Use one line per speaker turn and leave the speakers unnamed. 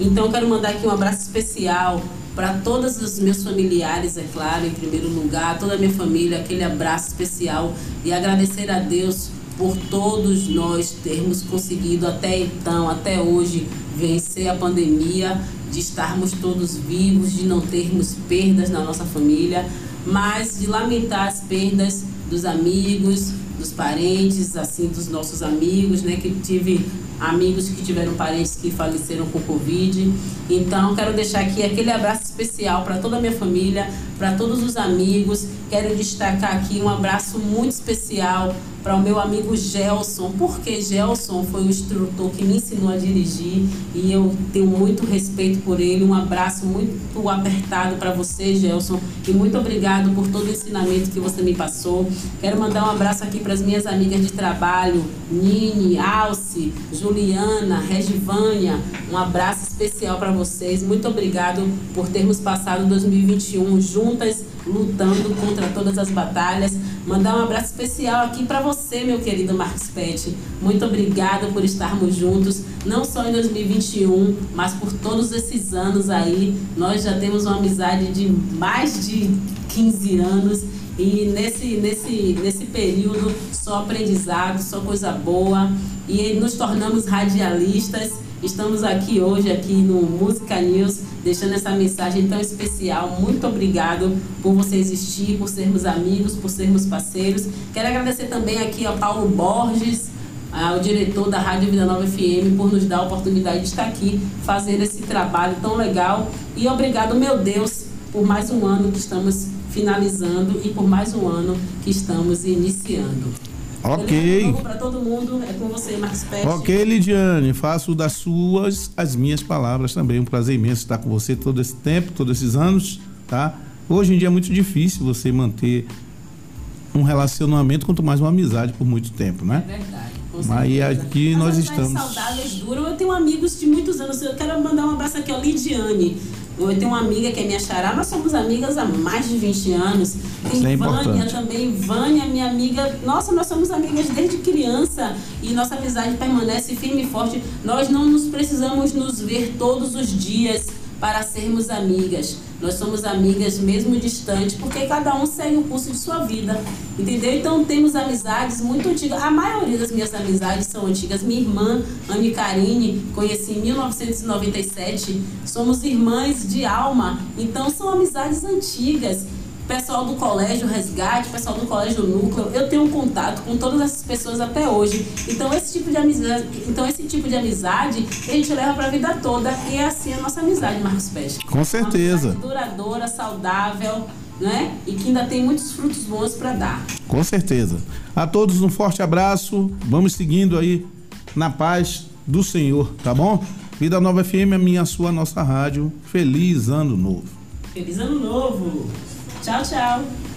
Então eu quero mandar aqui um abraço especial para todos os meus familiares, é claro, em primeiro lugar, toda a minha família, aquele abraço especial e agradecer a Deus por todos nós termos conseguido até então, até hoje, vencer a pandemia, de estarmos todos vivos, de não termos perdas na nossa família, mas de lamentar as perdas dos amigos, dos parentes, assim, dos nossos amigos, né, que tive amigos que tiveram parentes que faleceram com Covid. Então, quero deixar aqui aquele abraço especial para toda a minha família, para todos os amigos. Quero destacar aqui um abraço muito especial para o meu amigo Gelson, porque Gelson foi o instrutor que me ensinou a dirigir e eu tenho muito respeito por ele. Um abraço muito apertado para você, Gelson, e muito obrigado por todo o ensinamento que você me passou. Quero mandar um abraço aqui para as minhas amigas de trabalho, Nini, Alce, Juliana, Regivânia. Um abraço especial para vocês. Muito obrigado por termos passado 2021 juntas lutando contra todas as batalhas. Mandar um abraço especial aqui para você, meu querido Marcos Pet. Muito obrigada por estarmos juntos, não só em 2021, mas por todos esses anos aí. Nós já temos uma amizade de mais de 15 anos e nesse, nesse, nesse período só aprendizado, só coisa boa e nos tornamos radialistas Estamos aqui hoje, aqui no Música News, deixando essa mensagem tão especial. Muito obrigado por você existir, por sermos amigos, por sermos parceiros. Quero agradecer também aqui ao Paulo Borges, ao diretor da Rádio Vida Nova FM, por nos dar a oportunidade de estar aqui, fazer esse trabalho tão legal. E obrigado, meu Deus, por mais um ano que estamos finalizando e por mais um ano que estamos iniciando.
Ok.
Para todo mundo, é com você, Marcos Pérez.
Ok, Lidiane, faço das suas as minhas palavras também. Um prazer imenso estar com você todo esse tempo, todos esses anos, tá? Hoje em dia é muito difícil você manter um relacionamento, quanto mais uma amizade por muito tempo, né?
É verdade.
Mas aqui nós estamos.
saudáveis duram. Eu tenho amigos de muitos anos. Eu quero mandar um abraço aqui, ó, Lidiane. Eu tenho uma amiga que é minha xará, nós somos amigas há mais de 20 anos. Tem
é
Vânia também, Vânia, minha amiga. Nossa, nós somos amigas desde criança e nossa amizade permanece firme e forte. Nós não nos precisamos nos ver todos os dias para sermos amigas. Nós somos amigas mesmo distantes, porque cada um segue o curso de sua vida. Entendeu? Então temos amizades muito antigas. A maioria das minhas amizades são antigas. Minha irmã, Anne Karine, conheci em 1997. Somos irmãs de alma. Então são amizades antigas pessoal do colégio Resgate, pessoal do colégio Núcleo, eu tenho um contato com todas essas pessoas até hoje. Então esse tipo de amizade, então esse tipo de amizade a gente leva para a vida toda e é assim a nossa amizade, Marcos Peixe.
Com certeza.
Duradoura, saudável, né? E que ainda tem muitos frutos bons para dar.
Com certeza. A todos um forte abraço. Vamos seguindo aí na paz do Senhor, tá bom? Vida Nova FM, a minha, a sua, a nossa rádio. Feliz ano novo.
Feliz ano novo. Tchau, tchau.